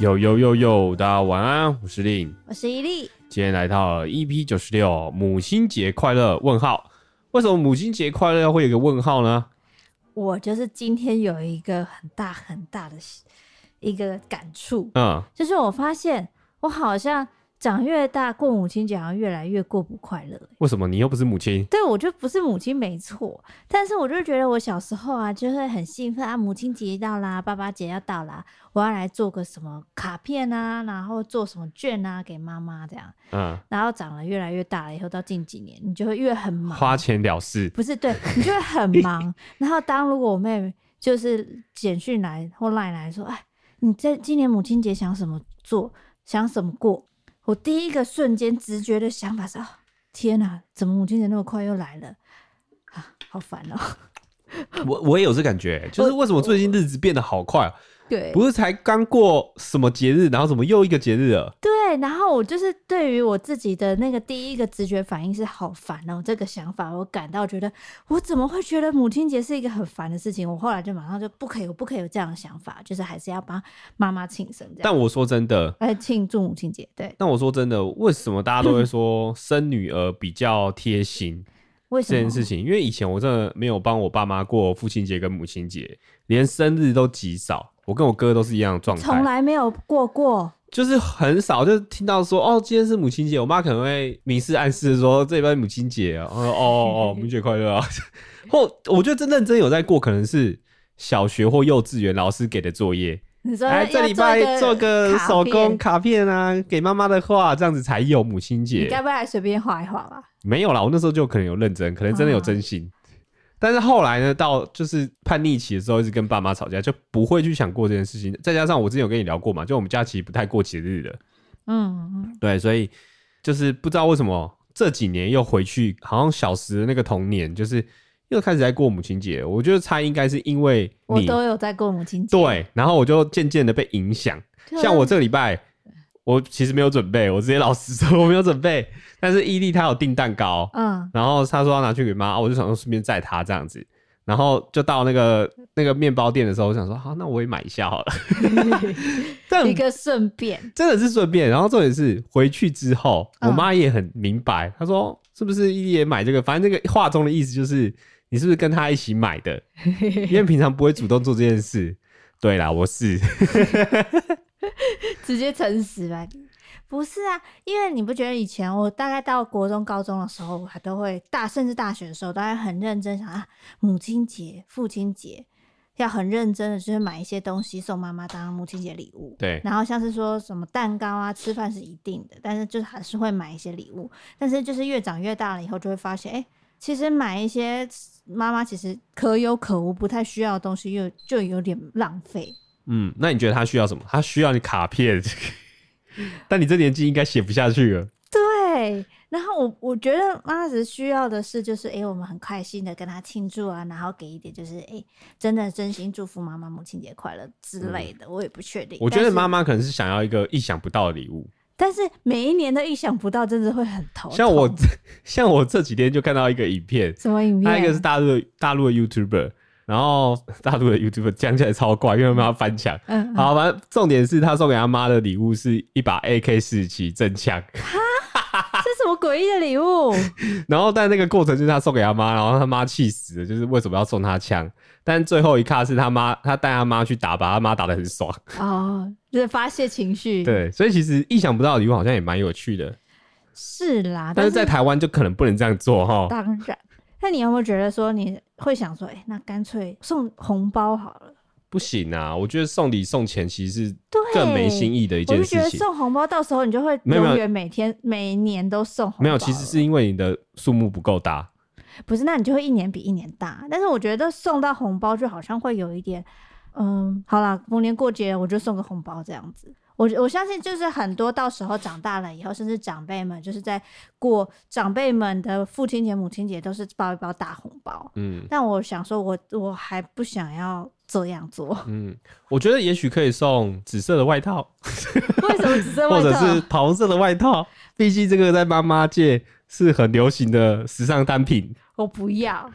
呦呦呦呦，大家晚安，我是令，我是伊利。今天来到 EP 九十六，母亲节快乐？问号？为什么母亲节快乐会有个问号呢？我就是今天有一个很大很大的一个感触，嗯，就是我发现我好像。长越大，过母亲节好像越来越过不快乐。为什么？你又不是母亲。对，我就不是母亲，没错。但是我就觉得我小时候啊，就会很兴奋啊，母亲节到啦，爸爸节要到啦，我要来做个什么卡片啊，然后做什么券啊，给妈妈这样。嗯。然后长得越来越大了以后，到近几年，你就会越很忙，花钱了事。不是，对，你就会很忙。然后当如果我妹就是简讯来或赖来说，哎，你在今年母亲节想什么做？想什么过？我第一个瞬间直觉的想法是：哦，天哪，怎么母亲节那么快又来了？啊，好烦哦！我我也有这感觉，就是为什么最近日子变得好快？对，不是才刚过什么节日，然后怎么又一个节日了？对，然后我就是对于我自己的那个第一个直觉反应是好烦哦，这个想法我感到觉得我怎么会觉得母亲节是一个很烦的事情？我后来就马上就不可以，我不可以有这样的想法，就是还是要帮妈妈庆生这样。但我说真的，哎庆祝母亲节。对，但我说真的，为什么大家都会说生女儿比较贴心？为什么？这件事情，因为以前我真的没有帮我爸妈过父亲节跟母亲节，连生日都极少。我跟我哥都是一样的状态，从来没有过过，就是很少，就是听到说哦，今天是母亲节，我妈可能会明示暗示说这礼拜母亲节啊，哦 哦哦，母亲节快乐啊，或我觉得真认真有在过，可能是小学或幼稚园老师给的作业，你说哎这礼拜做个手工卡片啊，给妈妈的话，这样子才有母亲节。你该不会还随便画一画吧？没有啦，我那时候就可能有认真，可能真的有真心。嗯但是后来呢，到就是叛逆期的时候，一直跟爸妈吵架，就不会去想过这件事情。再加上我之前有跟你聊过嘛，就我们家其实不太过节日的，嗯嗯，对，所以就是不知道为什么这几年又回去，好像小时的那个童年，就是又开始在过母亲节。我觉得猜应该是因为你我都有在过母亲节，对，然后我就渐渐的被影响。像我这个礼拜。我其实没有准备，我直接老实说我没有准备。但是伊利他有订蛋糕，嗯，然后他说要拿去给妈，我就想说顺便载他这样子，然后就到那个那个面包店的时候，我想说好，那我也买一下好了，这一个顺便，真的是顺便。然后重点是回去之后，我妈也很明白，她说是不是伊利也买这个？反正这个话中的意思就是你是不是跟他一起买的？因为平常不会主动做这件事。对啦，我是。直接诚实吧，不是啊，因为你不觉得以前我大概到国中、高中的时候，我还都会大，甚至大学的时候，都还很认真想啊，母亲节、父亲节要很认真的，就是买一些东西送妈妈当母亲节礼物。对，然后像是说什么蛋糕啊，吃饭是一定的，但是就是还是会买一些礼物。但是就是越长越大了以后，就会发现，哎、欸，其实买一些妈妈其实可有可无、不太需要的东西，又就有点浪费。嗯，那你觉得他需要什么？他需要你卡片，但你这年纪应该写不下去了。对，然后我我觉得妈只需要的是，就是哎、欸，我们很开心的跟他庆祝啊，然后给一点，就是哎、欸，真的真心祝福妈妈母亲节快乐之类的。嗯、我也不确定。我觉得妈妈可能是想要一个意想不到的礼物，但是每一年的意想不到，真的会很头痛。像我，像我这几天就看到一个影片，什么影片？他一个是大陆大陆的 YouTuber。然后大陆的 YouTube 讲起来超怪，因为他妈翻墙。嗯，好，反正重点是他送给他妈的礼物是一把 AK 四十七真枪。哈，这什么诡异的礼物？然后但那个过程就是他送给他妈，然后他妈气死了，就是为什么要送他枪？但最后一卡是他妈，他带他妈去打，把他妈打的很爽。哦，就是发泄情绪。对，所以其实意想不到的礼物好像也蛮有趣的。是啦，但是在台湾就可能不能这样做哈。当然。那你有没有觉得说你会想说，哎、欸，那干脆送红包好了？不行啊，我觉得送礼送钱其实是更没新意的一件事情。我就觉得送红包到时候你就会永远每天每年都送红包。没有，其实是因为你的数目不够大。不是，那你就会一年比一年大。但是我觉得送到红包就好像会有一点，嗯，好啦，逢年过节我就送个红包这样子。我我相信，就是很多到时候长大了以后，甚至长辈们就是在过长辈们的父亲节、母亲节，都是包一包大红包。嗯，但我想说我，我我还不想要这样做。嗯，我觉得也许可以送紫色的外套。为什么紫色外套？或者是桃色的外套？毕竟这个在妈妈界是很流行的时尚单品。我不要。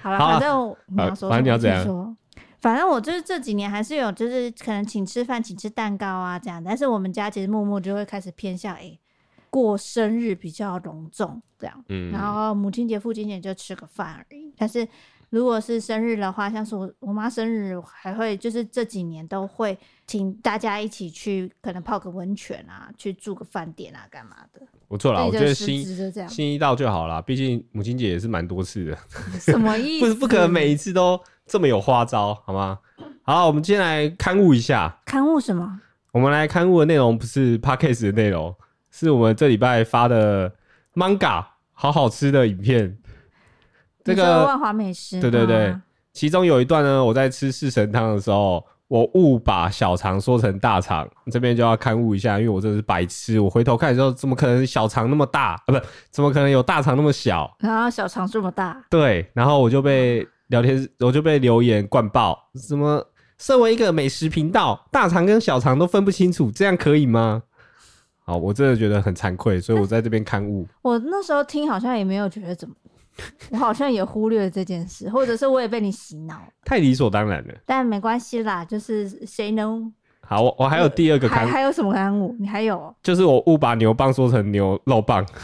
好了，反正你要说，反正你要怎样？反正我就是这几年还是有，就是可能请吃饭、请吃蛋糕啊这样。但是我们家其实默默就会开始偏向哎、欸、过生日比较隆重这样。嗯。然后母亲节、父亲节就吃个饭而已。但是如果是生日的话，像是我我妈生日，还会就是这几年都会请大家一起去，可能泡个温泉啊，去住个饭店啊，干嘛的。不错啦，我觉得心心意到就好啦。毕竟母亲节也是蛮多次的。什么意 思？不是不可能每一次都。这么有花招，好吗？好，我们今天来勘误一下。勘误什么？我们来勘误的内容不是 Podcast 的内容，是我们这礼拜发的 Manga 好好吃的影片。这个万华美食，对对对，其中有一段呢，我在吃四神汤的时候，我误把小肠说成大肠，这边就要勘误一下，因为我真的是白痴。我回头看的时候，怎么可能小肠那么大啊？不，怎么可能有大肠那么小？然后小肠这么大？对，然后我就被。聊天我就被留言灌爆，什么身为一个美食频道，大肠跟小肠都分不清楚，这样可以吗？好，我真的觉得很惭愧，所以我在这边勘误。我那时候听好像也没有觉得怎么，我好像也忽略了这件事，或者是我也被你洗脑，太理所当然了。但没关系啦，就是谁能好，我我还有第二个刊物，还有什么刊物？你还有？就是我误把牛蒡说成牛肉棒。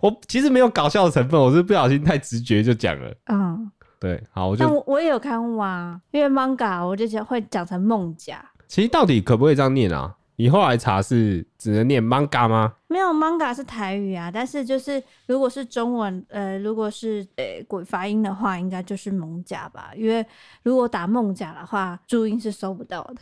我其实没有搞笑的成分，我是不小心太直觉就讲了。嗯，对，好，我就我我也有刊物啊，因为 manga 我就讲会讲成梦甲。其实到底可不可以这样念啊？你后来查是只能念 manga 吗？没有，manga 是台语啊，但是就是如果是中文，呃，如果是呃鬼发音的话，应该就是蒙甲吧？因为如果打梦甲的话，注音是收不到的。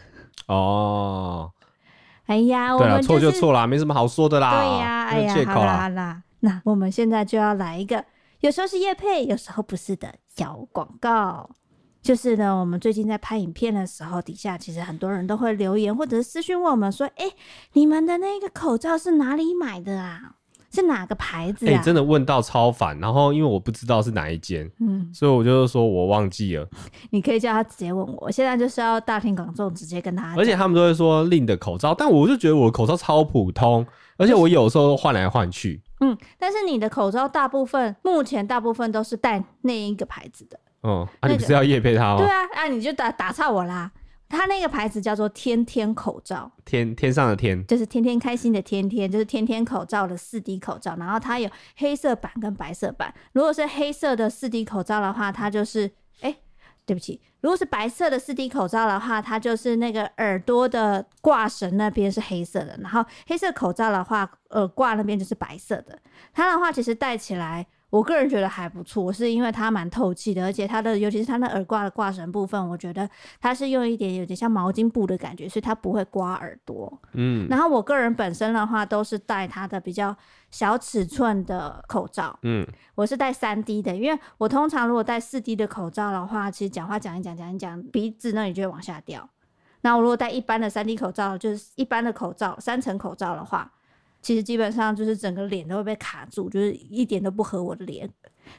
哦，哎呀，对了，错就错啦，没什么好说的啦。对呀，哎呀，好啦好啦。那我们现在就要来一个，有时候是叶配，有时候不是的小广告。就是呢，我们最近在拍影片的时候，底下其实很多人都会留言或者是私讯问我们说：“哎、欸，你们的那个口罩是哪里买的啊？是哪个牌子啊？”哎、欸，真的问到超烦。然后因为我不知道是哪一间，嗯，所以我就是说我忘记了。你可以叫他直接问我，我现在就是要大庭广众直接跟他。而且他们都会说令的口罩，但我就觉得我的口罩超普通，而且我有时候换来换去。嗯，但是你的口罩大部分目前大部分都是带那一个牌子的。哦，啊、你不是要夜配他吗？对啊，啊你就打打岔我啦。他那个牌子叫做天天口罩，天天上的天，就是天天开心的天天，就是天天口罩的四 D 口罩。然后它有黑色版跟白色版。如果是黑色的四 D 口罩的话，它就是哎。对不起，如果是白色的四 D 口罩的话，它就是那个耳朵的挂绳那边是黑色的，然后黑色口罩的话，耳挂那边就是白色的。它的话其实戴起来。我个人觉得还不错，是因为它蛮透气的，而且它的尤其是它的耳挂的挂绳部分，我觉得它是用一点有点像毛巾布的感觉，所以它不会刮耳朵。嗯，然后我个人本身的话都是戴它的比较小尺寸的口罩。嗯，我是戴三 D 的，因为我通常如果戴四 D 的口罩的话，其实讲话讲一讲讲一讲，鼻子那里就会往下掉。那我如果戴一般的三 D 口罩，就是一般的口罩三层口罩的话。其实基本上就是整个脸都会被卡住，就是一点都不合我的脸。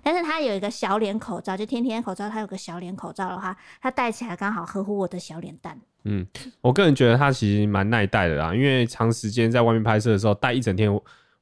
但是它有一个小脸口罩，就天天口罩，它有个小脸口罩的话，它戴起来刚好合乎我的小脸蛋。嗯，我个人觉得它其实蛮耐戴的啦，因为长时间在外面拍摄的时候戴一整天，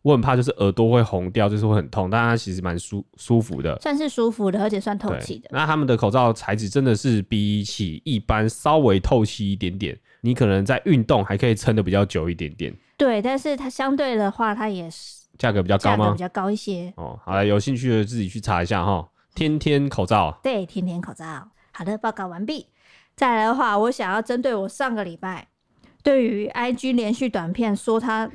我很怕就是耳朵会红掉，就是会很痛。但它其实蛮舒舒服的，算是舒服的，而且算透气的。那他们的口罩材质真的是比起一般稍微透气一点点，你可能在运动还可以撑的比较久一点点。对，但是它相对的话，它也是价格比较高吗？比较高一些。哦，好了，有兴趣的自己去查一下哈。天天口罩，对，天天口罩。好的，报告完毕。再来的话，我想要针对我上个礼拜对于 IG 连续短片说他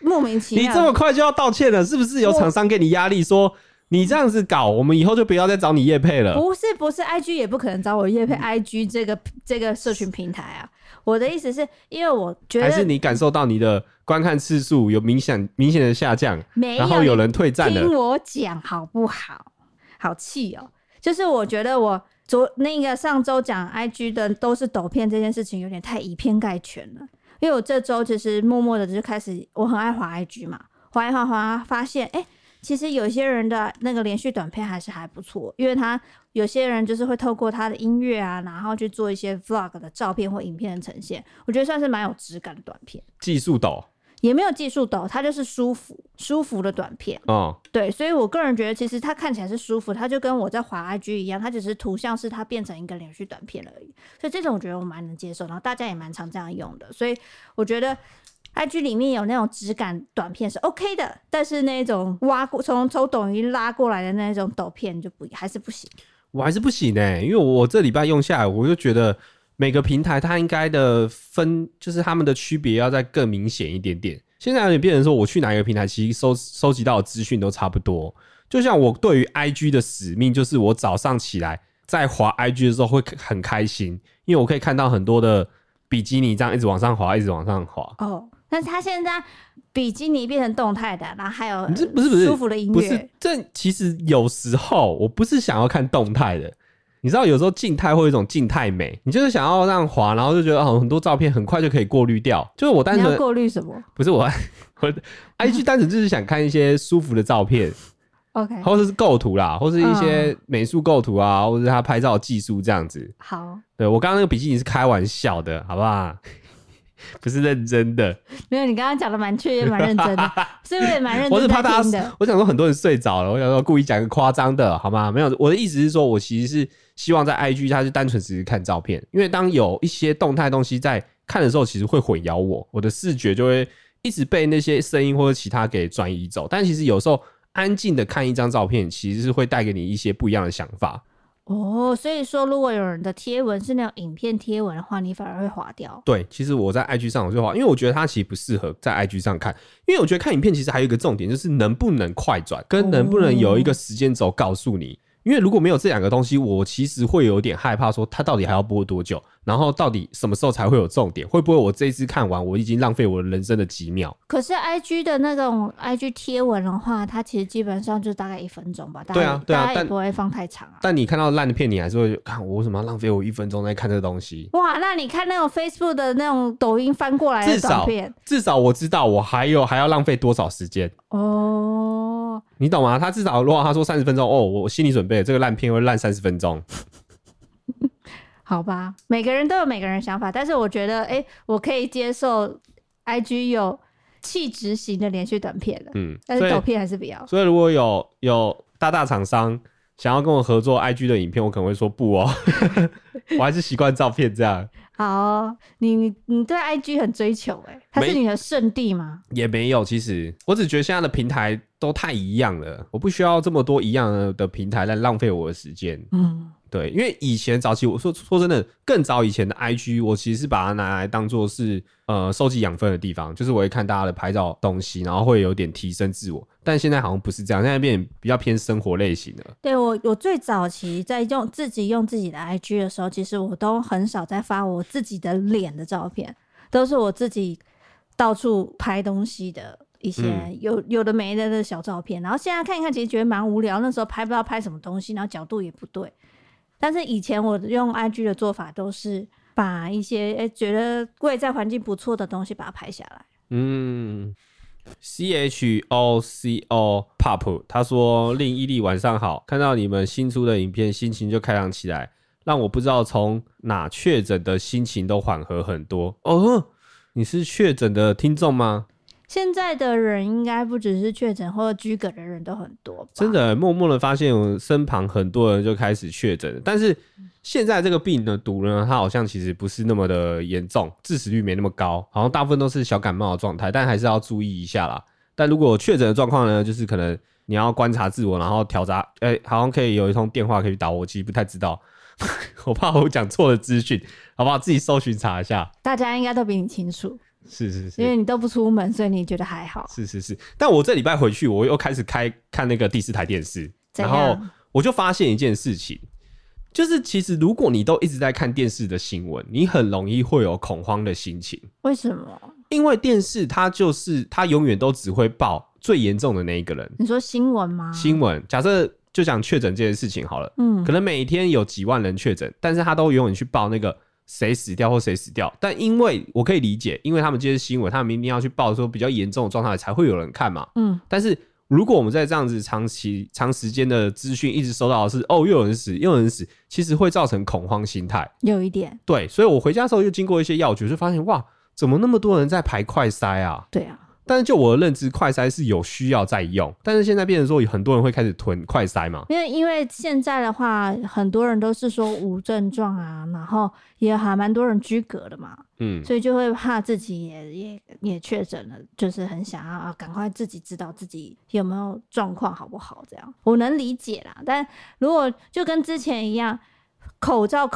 莫名其妙，你这么快就要道歉了，是不是有厂商给你压力说你这样子搞，我们以后就不要再找你叶配了？不是，不是，IG 也不可能找我叶配。IG 这个这个社群平台啊。我的意思是，因为我觉得还是你感受到你的观看次数有明显明显的下降，然后有人退站了。听我讲好不好？好气哦！就是我觉得我昨那个上周讲 IG 的都是抖片这件事情有点太以偏概全了，因为我这周其实默默的就开始，我很爱滑 IG 嘛，滑一滑滑发现，哎、其实有些人的那个连续短片还是还不错，因为他有些人就是会透过他的音乐啊，然后去做一些 vlog 的照片或影片的呈现，我觉得算是蛮有质感的短片。技术岛，也没有技术抖，它就是舒服舒服的短片。哦，对，所以我个人觉得，其实它看起来是舒服，它就跟我在滑 IG 一样，它只是图像是它变成一个连续短片而已。所以这种我觉得我蛮能接受，然后大家也蛮常这样用的。所以我觉得 IG 里面有那种质感短片是 OK 的，但是那种挖过从从抖音拉过来的那种抖片就不还是不行。我还是不行呢、欸，因为我这礼拜用下来，我就觉得。每个平台它应该的分，就是他们的区别要再更明显一点点。现在有点变成说，我去哪一个平台，其实收收集到的资讯都差不多。就像我对于 IG 的使命，就是我早上起来在滑 IG 的时候会很开心，因为我可以看到很多的比基尼这样一直往上滑，一直往上滑。哦，但是它现在比基尼变成动态的，然后还有不是不是舒服的音乐，不是这其实有时候我不是想要看动态的。你知道有时候静态会有一种静态美，你就是想要让滑，然后就觉得很多照片很快就可以过滤掉。就是我单纯过滤什么？不是我，我 IG 单纯就是想看一些舒服的照片，OK，或者是构图啦，或是一些美术构图啊，嗯、或者是他拍照技术这样子。好，对我刚刚那个比基尼是开玩笑的，好不好？不是认真的，没有，你刚刚讲的蛮确 也，蛮认真的，所以我也蛮认真的。我是怕大家，我想说很多人睡着了，我想说故意讲一个夸张的，好吗？没有，我的意思是说，我其实是希望在 IG，它是单纯只是看照片，因为当有一些动态东西在看的时候，其实会混淆我，我的视觉就会一直被那些声音或者其他给转移走。但其实有时候安静的看一张照片，其实是会带给你一些不一样的想法。哦，所以说，如果有人的贴文是那种影片贴文的话，你反而会划掉。对，其实我在 IG 上我就滑，因为我觉得它其实不适合在 IG 上看，因为我觉得看影片其实还有一个重点，就是能不能快转，跟能不能有一个时间轴告诉你。因为如果没有这两个东西，我其实会有点害怕，说它到底还要播多久，然后到底什么时候才会有重点？会不会我这一次看完，我已经浪费我人生的几秒？可是 I G 的那种 I G 贴文的话，它其实基本上就大概一分钟吧。对啊，对啊，大家也不会放太长啊。但，你看到烂的片，你还是会看，我为什么要浪费我一分钟在看这个东西？哇，那你看那种 Facebook 的那种抖音翻过来的短片，至少，至少我知道我还有还要浪费多少时间哦。你懂吗？他至少如果他说三十分钟哦，我心理准备这个烂片会烂三十分钟。好吧，每个人都有每个人想法，但是我觉得，哎、欸，我可以接受 IG 有气质型的连续短片的。嗯，但是抖片还是不要。所以如果有有大大厂商想要跟我合作 IG 的影片，我可能会说不哦，我还是习惯照片这样。好、哦，你你对 IG 很追求哎，它是你的圣地吗？也没有，其实我只觉得现在的平台都太一样了，我不需要这么多一样的平台来浪费我的时间。嗯。对，因为以前早期我说说真的，更早以前的 IG，我其实是把它拿来当做是呃收集养分的地方，就是我会看大家的拍照东西，然后会有点提升自我。但现在好像不是这样，现在变比较偏生活类型的。对，我，我最早期在用自己用自己的 IG 的时候，其实我都很少在发我自己的脸的照片，都是我自己到处拍东西的一些有有的没的的小照片。然后现在看一看，其实觉得蛮无聊。那时候拍不知道拍什么东西，然后角度也不对。但是以前我用 IG 的做法都是把一些诶、觉得贵在环境不错的东西把它拍下来。嗯，C H O C O Pop 他说：“令伊利晚上好，看到你们新出的影片，心情就开朗起来，让我不知道从哪确诊的心情都缓和很多。”哦，你是确诊的听众吗？现在的人应该不只是确诊或者居隔的人都很多，真的默默的发现我身旁很多人就开始确诊。但是现在这个病的毒呢，它好像其实不是那么的严重，致死率没那么高，好像大部分都是小感冒的状态，但还是要注意一下啦。但如果确诊的状况呢，就是可能你要观察自我，然后调查，哎、欸，好像可以有一通电话可以打我，其实不太知道，我怕我讲错了资讯，好不好？自己搜寻查一下，大家应该都比你清楚。是是是，因为你都不出门，所以你觉得还好。是是是，但我这礼拜回去，我又开始开看那个第四台电视，然后我就发现一件事情，就是其实如果你都一直在看电视的新闻，你很容易会有恐慌的心情。为什么？因为电视它就是它永远都只会报最严重的那一个人。你说新闻吗？新闻，假设就讲确诊这件事情好了，嗯，可能每天有几万人确诊，但是他都永远去报那个。谁死掉或谁死掉，但因为我可以理解，因为他们这些新闻，他们明明要去报说比较严重的状态才会有人看嘛。嗯，但是如果我们在这样子长期、长时间的资讯一直收到的是哦，又有人死，又有人死，其实会造成恐慌心态。有一点。对，所以我回家的时候又经过一些药局，就发现哇，怎么那么多人在排快筛啊？对啊。但是就我的认知，快筛是有需要再用，但是现在变成说有很多人会开始囤快筛嘛？因为因为现在的话，很多人都是说无症状啊，然后也还蛮多人居隔的嘛，嗯，所以就会怕自己也也也确诊了，就是很想要啊，赶快自己知道自己有没有状况好不好？这样我能理解啦。但如果就跟之前一样，口罩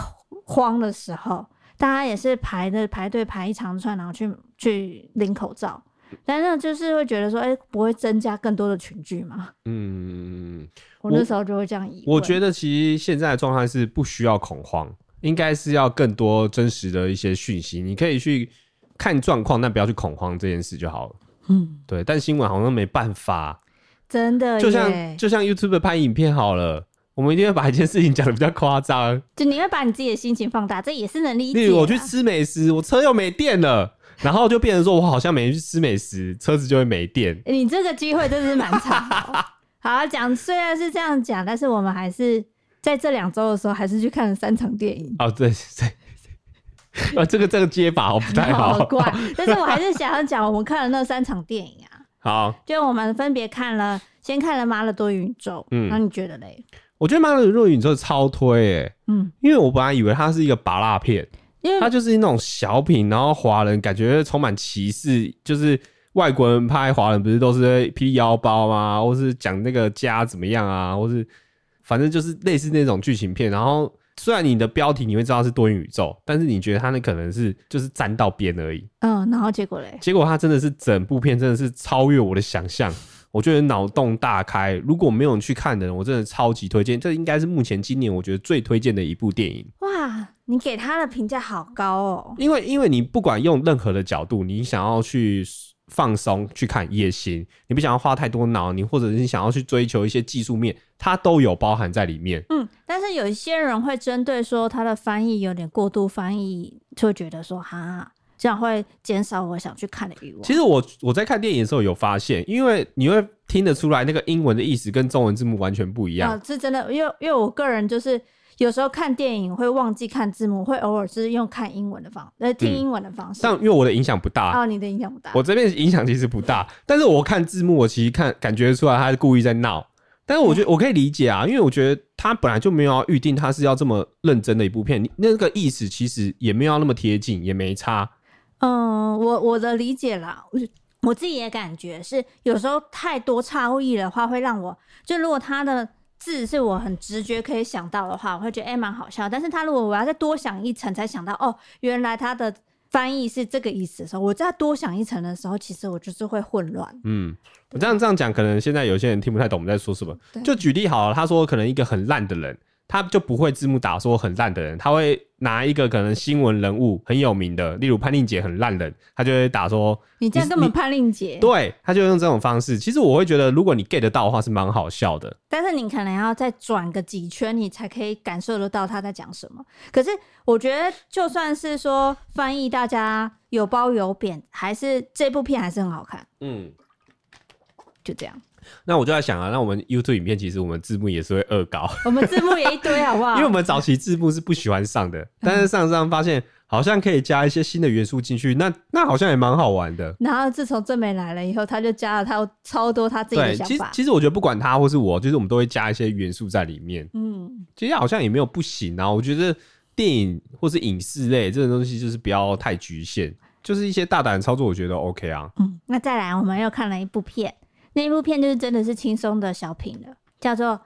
慌的时候，大家也是排的排队排一长串，然后去去领口罩。但那就是会觉得说，哎、欸，不会增加更多的群聚吗？嗯，我那时候就会这样疑问。我觉得其实现在的状态是不需要恐慌，应该是要更多真实的一些讯息。你可以去看状况，但不要去恐慌这件事就好了。嗯，对。但新闻好像没办法，真的，就像就像 YouTube 拍影片好了，我们一定会把一件事情讲的比较夸张，就你会把你自己的心情放大，这也是能理解。例如我去吃美食，我车又没电了。然后就变成说，我好像每天去吃美食，车子就会没电。你这个机会真是蛮惨。好啊，讲虽然是这样讲，但是我们还是在这两周的时候，还是去看了三场电影。哦，对对，啊，这个这个接法不太好，好怪。但是我还是想要讲，我们看了那三场电影啊。好，就我们分别看了，先看了《妈的多元宇宙》，嗯，那你觉得嘞？我觉得《妈的多元宇宙》超推诶、欸，嗯，因为我本来以为它是一个芭乐片。因为它就是那种小品，然后华人感觉充满歧视，就是外国人拍华人不是都是披腰包吗？或是讲那个家怎么样啊？或是反正就是类似那种剧情片。然后虽然你的标题你会知道是多元宇宙，但是你觉得它那可能是就是沾到边而已。嗯，然后结果嘞？结果它真的是整部片真的是超越我的想象。我觉得脑洞大开，如果没有人去看的人，我真的超级推荐。这应该是目前今年我觉得最推荐的一部电影。哇，你给他的评价好高哦！因为因为你不管用任何的角度，你想要去放松去看也行，你不想要花太多脑，你或者是你想要去追求一些技术面，它都有包含在里面。嗯，但是有一些人会针对说他的翻译有点过度翻译，就会觉得说哈。这样会减少我想去看的欲望。其实我我在看电影的时候有发现，因为你会听得出来那个英文的意思跟中文字幕完全不一样。啊，是真的，因为因为我个人就是有时候看电影会忘记看字幕，会偶尔是用看英文的方，呃，听英文的方式。但因为我的影响不大。哦，你的影响不大。我这边影响其实不大，但是我看字幕，我其实看感觉出来他是故意在闹。但是我觉得我可以理解啊，因为我觉得他本来就没有要预定他是要这么认真的一部片，那个意思其实也没有那么贴近，也没差。嗯，我我的理解啦，我我自己也感觉是有时候太多差异的话，会让我就如果他的字是我很直觉可以想到的话，我会觉得哎蛮好笑。但是他如果我要再多想一层才想到哦，原来他的翻译是这个意思的时候，我再多想一层的时候，其实我就是会混乱。嗯，我这样这样讲，可能现在有些人听不太懂我们在说什么。就举例好了，他说可能一个很烂的人。他就不会字幕打说很烂的人，他会拿一个可能新闻人物很有名的，例如潘令杰很烂人，他就会打说你这样根本潘令杰，对，他就用这种方式。其实我会觉得，如果你 get 得到的话，是蛮好笑的。但是你可能要再转个几圈，你才可以感受得到他在讲什么。可是我觉得，就算是说翻译，大家有褒有贬，还是这部片还是很好看。嗯，就这样。那我就在想啊，那我们 YouTube 影片其实我们字幕也是会恶搞，我们字幕也一堆，好不好？因为我们早期字幕是不喜欢上的，但是上上发现好像可以加一些新的元素进去，那那好像也蛮好玩的。然后自从正美来了以后，他就加了他超多他自己的想法。其实其实我觉得不管他或是我，就是我们都会加一些元素在里面。嗯，其实好像也没有不行啊。我觉得电影或是影视类这种东西就是不要太局限，就是一些大胆的操作，我觉得 OK 啊。嗯，那再来，我们又看了一部片。那一部片就是真的是轻松的小品了，叫做《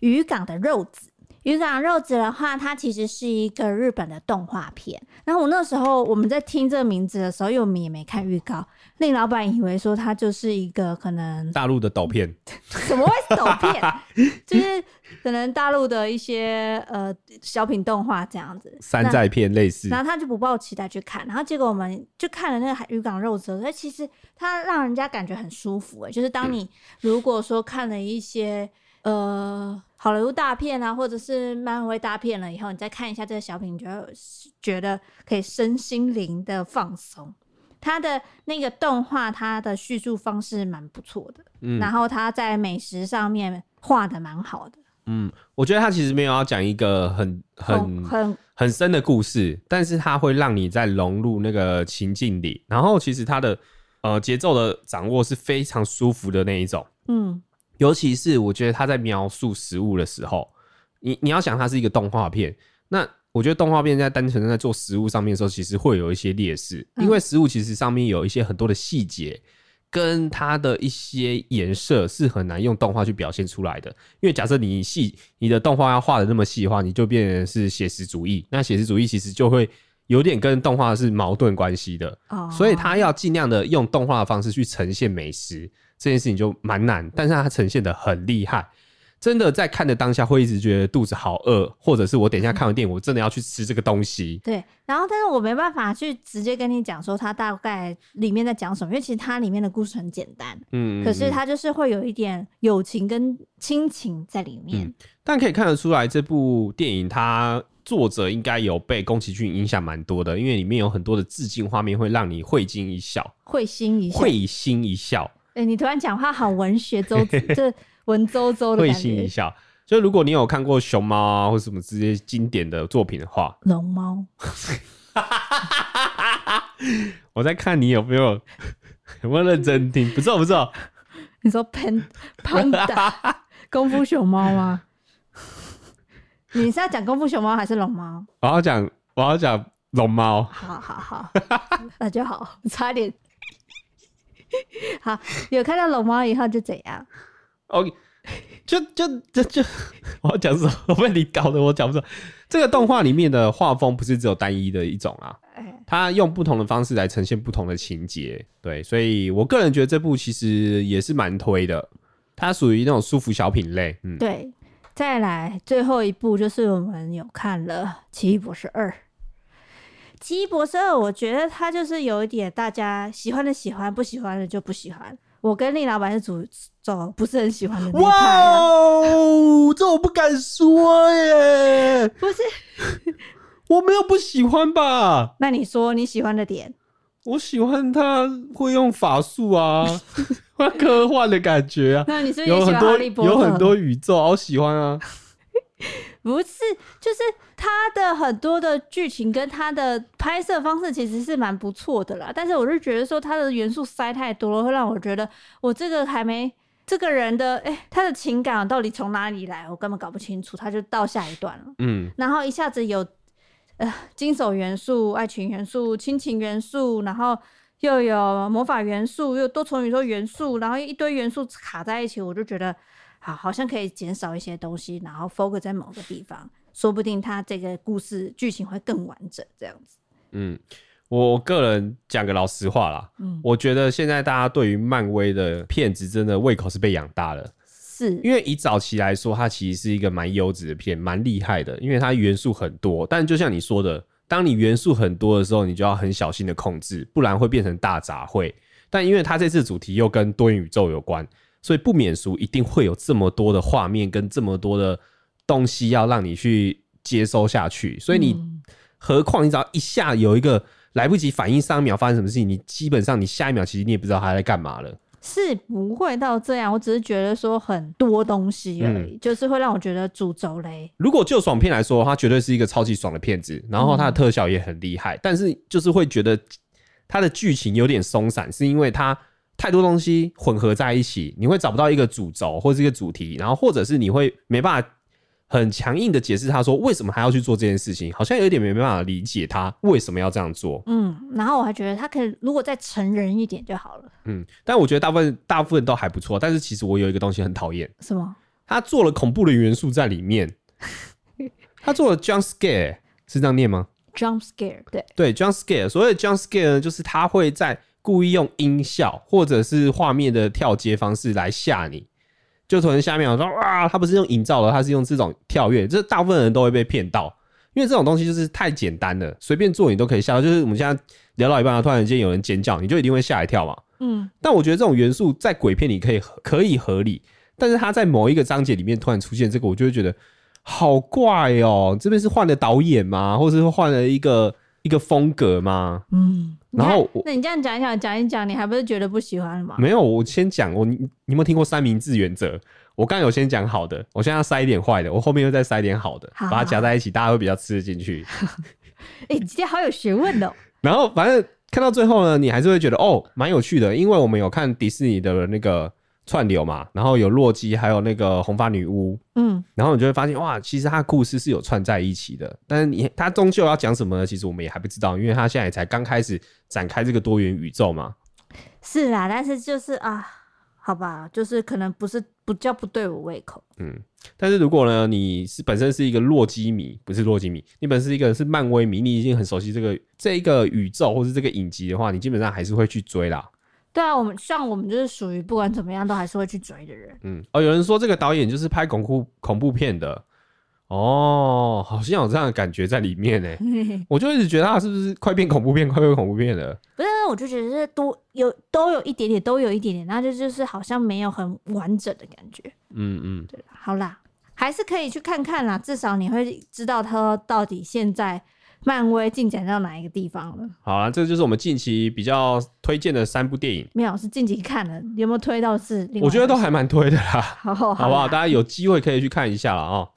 渔港的肉子》。渔港肉子的话，它其实是一个日本的动画片。然后我那时候我们在听这个名字的时候，因为我们也没看预告，令老板以为说它就是一个可能大陆的抖片，怎么会是抖片？就是可能大陆的一些呃小品动画这样子，山寨片类似。然后他就不抱期待去看，然后结果我们就看了那个渔港肉子，所以其实它让人家感觉很舒服诶、欸，就是当你如果说看了一些。呃，好莱坞大片啊，或者是漫威大片了以后，你再看一下这个小品，你觉得觉得可以身心灵的放松。它的那个动画，它的叙述方式蛮不错的，嗯，然后它在美食上面画的蛮好的。嗯，我觉得它其实没有要讲一个很很很很深的故事，但是它会让你在融入那个情境里。然后其实它的呃节奏的掌握是非常舒服的那一种。嗯，尤其是我觉得他在描述食物的时候，你你要想它是一个动画片，那我觉得动画片在单纯在做食物上面的时候，其实会有一些劣势，因为食物其实上面有一些很多的细节。跟它的一些颜色是很难用动画去表现出来的，因为假设你细，你的动画要画的那么细的话，你就变成是写实主义。那写实主义其实就会有点跟动画是矛盾关系的，所以他要尽量的用动画的方式去呈现美食这件事情就蛮难，但是它呈现的很厉害。真的在看的当下会一直觉得肚子好饿，或者是我等一下看完电影，我真的要去吃这个东西。对，然后但是我没办法去直接跟你讲说它大概里面在讲什么，因为其实它里面的故事很简单，嗯，可是它就是会有一点友情跟亲情在里面。嗯，但可以看得出来，这部电影它作者应该有被宫崎骏影响蛮多的，因为里面有很多的致敬画面会让你会心一笑，会心一笑，会心一笑。哎、欸，你突然讲话好文学，周 子这。文绉绉的会心一笑。就如果你有看过熊猫啊，或什么这些经典的作品的话，龙猫。我在看你有没有有没有认真听？不错不错。你说 pan panda 功夫熊猫吗？你是要讲功夫熊猫还是龙猫？我要讲我要讲龙猫。好好好，那就好。差点。好，有看到龙猫以后就怎样？哦，就就就就，我要讲什么？我被你搞得我讲不出来。这个动画里面的画风不是只有单一的一种啊，它用不同的方式来呈现不同的情节。对，所以我个人觉得这部其实也是蛮推的，它属于那种舒服小品类。嗯，对。再来最后一部就是我们有看了《奇异博士二》。《奇异博士二》，我觉得它就是有一点大家喜欢的喜欢，不喜欢的就不喜欢。我跟林老板是主走不是很喜欢的那一派哦，这我不敢说耶。不是，我没有不喜欢吧？那你说你喜欢的点？我喜欢他会用法术啊，科幻的感觉啊。那你是？有很多有很多宇宙，好喜欢啊。不是，就是他的很多的剧情跟他的拍摄方式其实是蛮不错的啦，但是我是觉得说他的元素塞太多了，会让我觉得我这个还没这个人的哎、欸，他的情感到底从哪里来，我根本搞不清楚，他就到下一段了，嗯，然后一下子有呃惊悚元素、爱情元素、亲情元素，然后又有魔法元素，又有多重宇宙元素，然后一堆元素卡在一起，我就觉得。好，好像可以减少一些东西，然后 focus 在某个地方，说不定他这个故事剧情会更完整，这样子。嗯，我个人讲个老实话啦，嗯，我觉得现在大家对于漫威的片子真的胃口是被养大了，是因为以早期来说，它其实是一个蛮优质的片，蛮厉害的，因为它元素很多。但就像你说的，当你元素很多的时候，你就要很小心的控制，不然会变成大杂烩。但因为它这次主题又跟多元宇宙有关。所以不免俗，一定会有这么多的画面跟这么多的东西要让你去接收下去。所以你，何况你只要一下有一个来不及反应，上一秒发生什么事情，你基本上你下一秒其实你也不知道他在干嘛了。是不会到这样，我只是觉得说很多东西而已，就是会让我觉得主轴嘞。如果就爽片来说，它绝对是一个超级爽的片子，然后它的特效也很厉害，但是就是会觉得它的剧情有点松散，是因为它。太多东西混合在一起，你会找不到一个主轴或是一个主题，然后或者是你会没办法很强硬的解释他说为什么还要去做这件事情，好像有点没办法理解他为什么要这样做。嗯，然后我还觉得他可以如果再成人一点就好了。嗯，但我觉得大部分大部分都还不错，但是其实我有一个东西很讨厌。什么？他做了恐怖的元素在里面，他做了 jump scare 是这样念吗？jump scare 对对 jump scare，所谓 jump scare 呢，就是他会在。故意用音效或者是画面的跳接方式来吓你，就突然下面我说哇，他不是用营造的，他是用这种跳跃，这大部分人都会被骗到，因为这种东西就是太简单了，随便做你都可以吓到。就是我们现在聊到一半，突然间有人尖叫，你就一定会吓一跳嘛。嗯，但我觉得这种元素在鬼片里可以可以合理，但是他在某一个章节里面突然出现这个，我就会觉得好怪哦。这边是换了导演吗？或者是换了一个一个风格吗？嗯。然后，那你这样讲一讲，讲一讲，你还不是觉得不喜欢了吗？没有，我先讲，我你，你有没有听过三明治原则？我刚刚有先讲好的，我现在要塞一点坏的，我后面又再塞一点好的，把它夹在一起，大家会比较吃得进去。哎、欸，你今天好有学问哦。然后，反正看到最后呢，你还是会觉得哦，蛮有趣的，因为我们有看迪士尼的那个串流嘛，然后有洛基，还有那个红发女巫，嗯，然后你就会发现哇，其实它的故事是有串在一起的，但是你它终究要讲什么呢？其实我们也还不知道，因为它现在才刚开始展开这个多元宇宙嘛。是啦，但是就是啊，好吧，就是可能不是不叫不对我胃口。嗯，但是如果呢，你是本身是一个洛基迷，不是洛基迷，你本身是一个是漫威迷，你已经很熟悉这个这一个宇宙或是这个影集的话，你基本上还是会去追啦。对啊，我们像我们就是属于不管怎么样都还是会去追的人。嗯，哦，有人说这个导演就是拍恐怖恐怖片的。哦，好像有这样的感觉在里面呢。我就一直觉得他是不是快变恐怖片，快变恐怖片了？不是，我就觉得是多有都有一点点，都有一点点，那就就是好像没有很完整的感觉。嗯嗯，对，好啦，还是可以去看看啦，至少你会知道他到底现在漫威进展到哪一个地方了。好啦，这就是我们近期比较推荐的三部电影。没有，是近期看的，有没有推到是？我觉得都还蛮推的啦。好，好，好不好？大家有机会可以去看一下了啊。好，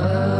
Oh.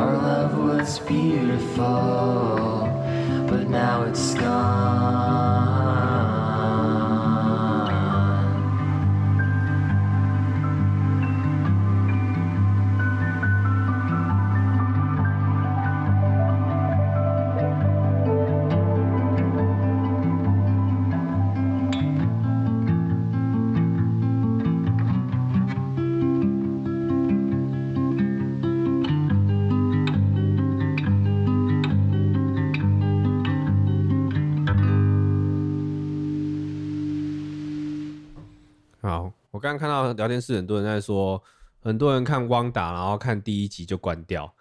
Our love was beautiful, but now it's gone. 聊天室很多人在说，很多人看汪达，然后看第一集就关掉。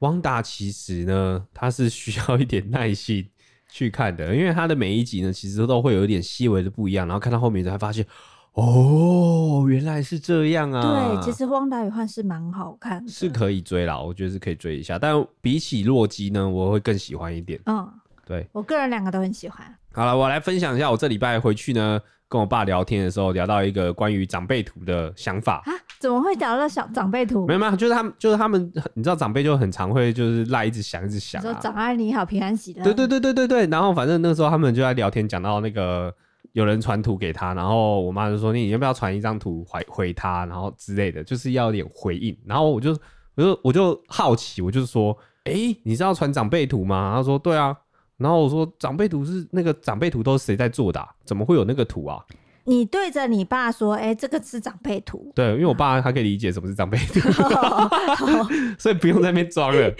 汪达其实呢，它是需要一点耐心去看的，因为它的每一集呢，其实都会有一点细微的不一样，然后看到后面才发现，哦，原来是这样啊。对，其实《汪达与幻视》蛮好看的，是可以追啦，我觉得是可以追一下。但比起洛基呢，我会更喜欢一点。嗯，对，我个人两个都很喜欢。好了，我来分享一下我这礼拜回去呢。跟我爸聊天的时候，聊到一个关于长辈图的想法啊？怎么会聊到小长辈图？没有没有，就是他们，就是他们，你知道长辈就很常会就是赖一直想，一直想、啊。说早安，你好，平安喜乐。对对对对对对。然后反正那时候他们就在聊天，讲到那个有人传图给他，然后我妈就说：“你要不要传一张图回回他？”然后之类的，就是要有点回应。然后我就我就我就好奇，我就说：“哎、欸，你知道传长辈图吗？”他说：“对啊。”然后我说：“长辈图是那个长辈图都是谁在做的、啊？怎么会有那个图啊？”你对着你爸说：“哎、欸，这个是长辈图。”对，因为我爸他可以理解什么是长辈图，所以不用在那边装了，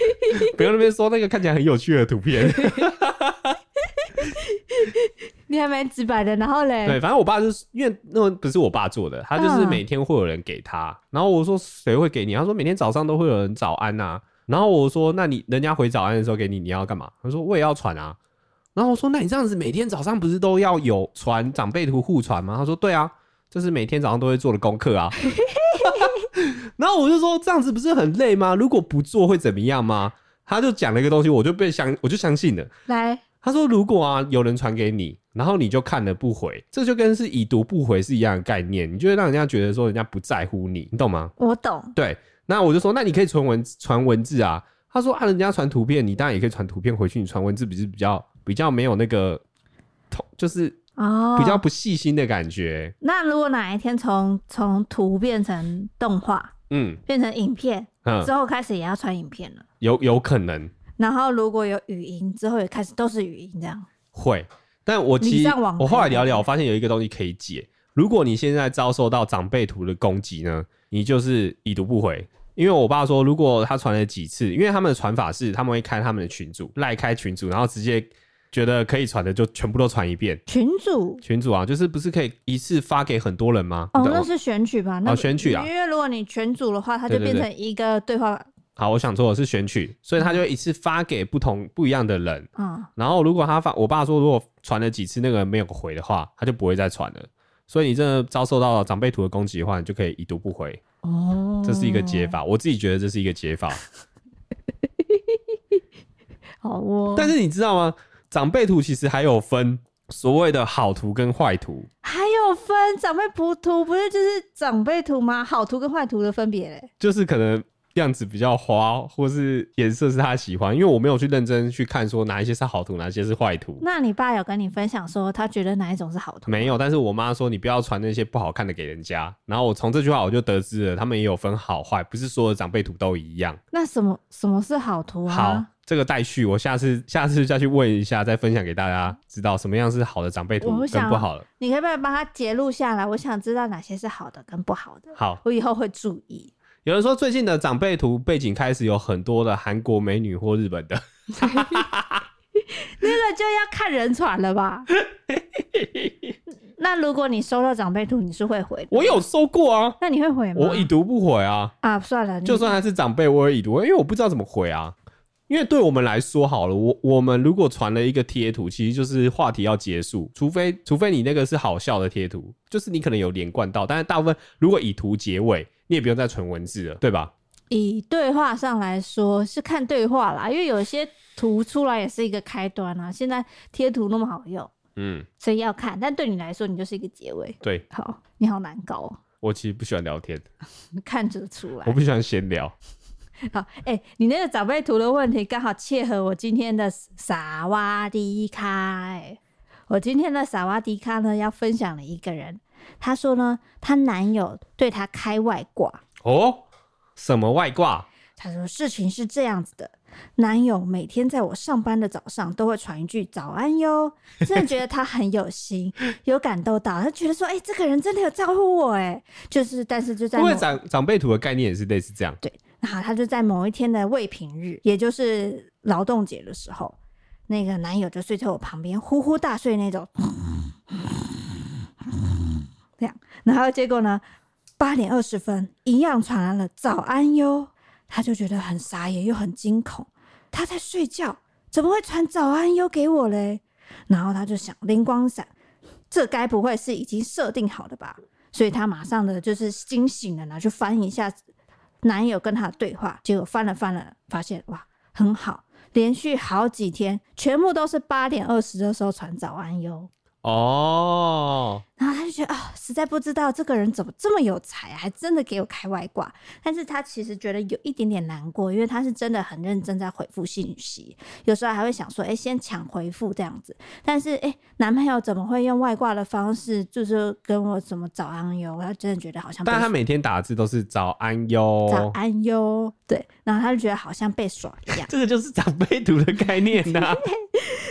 不用那边说那个看起来很有趣的图片。你还蛮直白的，然后嘞？对，反正我爸就是因为那不是我爸做的，他就是每天会有人给他。然后我说：“谁会给你？”他说：“每天早上都会有人早安呐。”然后我说：“那你人家回早安的时候给你，你要干嘛？”他说：“我也要传啊。”然后我说：“那你这样子每天早上不是都要有传长辈图互传吗？”他说：“对啊，这是每天早上都会做的功课啊。”然后我就说：“这样子不是很累吗？如果不做会怎么样吗？”他就讲了一个东西，我就被相，我就相信了。来，他说：“如果啊有人传给你，然后你就看了不回，这就跟是已读不回是一样的概念，你就会让人家觉得说人家不在乎你，你懂吗？”我懂。对，那我就说：“那你可以传文传文字啊。”他说：“啊，人家传图片，你当然也可以传图片回去，你传文字不是比较？”比较没有那个，就是哦比较不细心的感觉。Oh, 那如果哪一天从从图变成动画，嗯，变成影片，嗯，之后开始也要传影片了，有有可能。然后如果有语音，之后也开始都是语音这样。会，但我其实我后来聊聊，我发现有一个东西可以解。如果你现在遭受到长辈图的攻击呢，你就是已读不回。因为我爸说，如果他传了几次，因为他们的传法是他们会开他们的群组，赖开群组，然后直接。觉得可以传的就全部都传一遍。群组，群组啊，就是不是可以一次发给很多人吗？哦，那是选取吧？那哦，选取啊。因为如果你全组的话，它就变成一个对话。好，我想说的是选取，所以他就一次发给不同不一样的人。嗯。然后如果他发，我爸说如果传了几次那个没有回的话，他就不会再传了。所以你真的遭受到了长辈图的攻击的话，你就可以已读不回。哦。这是一个解法，我自己觉得这是一个解法。好哦。但是你知道吗？长辈图其实还有分所谓的好图跟坏图，还有分长辈不图不是就是长辈图吗？好图跟坏图的分别嘞，就是可能样子比较花，或是颜色是他喜欢，因为我没有去认真去看说哪一些是好图，哪一些是坏图。那你爸有跟你分享说他觉得哪一种是好图？没有，但是我妈说你不要传那些不好看的给人家。然后我从这句话我就得知了，他们也有分好坏，不是所有的长辈图都一样。那什么什么是好图啊？好。这个待续，我下次下次再去问一下，再分享给大家，知道什么样是好的长辈图跟不好的。你可不可以帮他截录下来？我想知道哪些是好的跟不好的。好，我以后会注意。有人说最近的长辈图背景开始有很多的韩国美女或日本的，那个就要看人传了吧？那如果你收到长辈图，你是会回的？我有收过啊。那你会回吗？我已读不回啊。啊，算了，就算他是长辈，我也已读，因为我不知道怎么回啊。因为对我们来说好了，我我们如果传了一个贴图，其实就是话题要结束，除非除非你那个是好笑的贴图，就是你可能有连贯到，但是大部分如果以图结尾，你也不用再存文字了，对吧？以对话上来说是看对话啦，因为有些图出来也是一个开端啊。现在贴图那么好用，嗯，所以要看，但对你来说，你就是一个结尾。对，好，你好难搞喔。我其实不喜欢聊天，看着出来，我不喜欢闲聊。好，哎、欸，你那个长辈图的问题刚好切合我今天的萨瓦迪卡。哎，我今天的萨瓦迪卡呢，要分享了一个人，他说呢，她男友对她开外挂。哦，什么外挂？她说事情是这样子的，男友每天在我上班的早上都会传一句早安哟，真的觉得他很有心，有感动到，他觉得说，哎、欸，这个人真的有照顾我，哎，就是，但是就在因为长长辈图的概念也是类似这样，对。然后，他就在某一天的未平日，也就是劳动节的时候，那个男友就睡在我旁边，呼呼大睡那种。这样，然后结果呢，八点二十分一样传来了早安哟，他就觉得很傻眼又很惊恐，他在睡觉，怎么会传早安哟给我嘞？然后他就想灵光闪，这该不会是已经设定好的吧？所以他马上的就是惊醒了，然后去翻一下男友跟他的对话，结果翻了翻了，发现哇，很好。连续好几天，全部都是八点二十的时候传早安哟。哦，然后他就觉得啊、哦，实在不知道这个人怎么这么有才，还真的给我开外挂。但是他其实觉得有一点点难过，因为他是真的很认真在回复信息，有时候还会想说，哎，先抢回复这样子。但是哎，男朋友怎么会用外挂的方式，就是跟我什么早安哟？他真的觉得好像，但他每天打字都是早安哟，早安哟，对，然后他就觉得好像被耍一样。这个就是长辈图的概念呐、啊。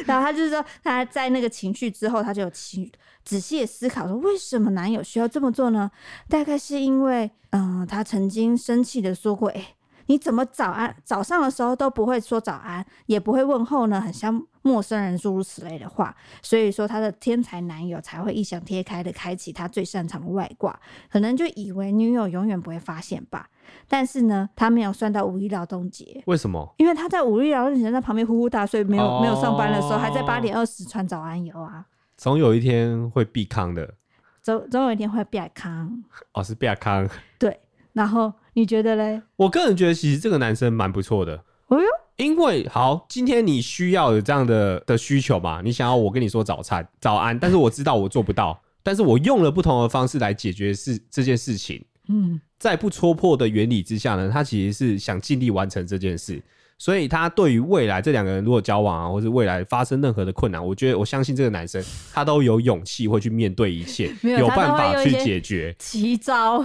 然后他就是说，他在那个情绪之后，他就有情仔细的思考说，为什么男友需要这么做呢？大概是因为，嗯、呃，他曾经生气的说过，哎，你怎么早安早上的时候都不会说早安，也不会问候呢？很像陌生人诸如此类的话。所以说，他的天才男友才会异想天开的开启他最擅长的外挂，可能就以为女友永远不会发现吧。但是呢，他没有算到五一劳动节。为什么？因为他在五一劳动节在旁边呼呼大睡，没有、哦、没有上班的时候，还在八点二十传早安油啊。总有一天会避康的。总总有一天会避康。哦，是避康。对。然后你觉得嘞？我个人觉得，其实这个男生蛮不错的。哎呦，因为好，今天你需要有这样的的需求嘛？你想要我跟你说早餐、早安，但是我知道我做不到，但是我用了不同的方式来解决事这件事情。嗯。在不戳破的原理之下呢，他其实是想尽力完成这件事，所以他对于未来这两个人如果交往啊，或者未来发生任何的困难，我觉得我相信这个男生他都有勇气会去面对一切，有，有办法去解决。奇招，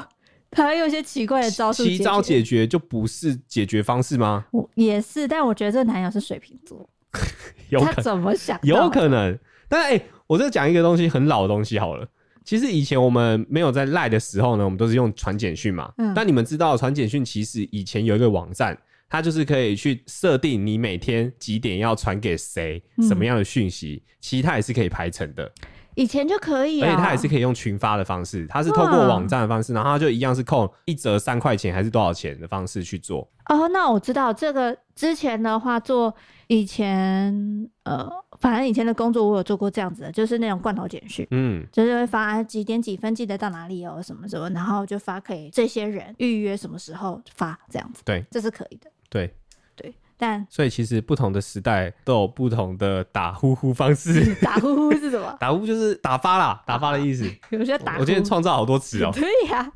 他会用一些奇怪的招数。奇招解决就不是解决方式吗？我也是，但我觉得这个男友是水瓶座，有他怎么想？有可能。但哎、欸，我这讲一个东西很老的东西好了。其实以前我们没有在赖的时候呢，我们都是用传简讯嘛。嗯。但你们知道传简讯其实以前有一个网站，它就是可以去设定你每天几点要传给谁什么样的讯息，嗯，其实它也是可以排成的。以前就可以，而且它也是可以用群发的方式，它是透过网站的方式，然后它就一样是扣一折三块钱还是多少钱的方式去做。哦，那我知道这个之前的话做以前呃。反正以前的工作我有做过这样子的，就是那种罐头简讯，嗯，就是会发几点几分记得到哪里哦，什么什么，然后就发给这些人预约什么时候发这样子，对，这是可以的，对对，但所以其实不同的时代都有不同的打呼呼方式，打呼呼是什么？打呼就是打发啦，打发的意思。有些打呼，我今天创造好多词哦、喔，对呀、啊，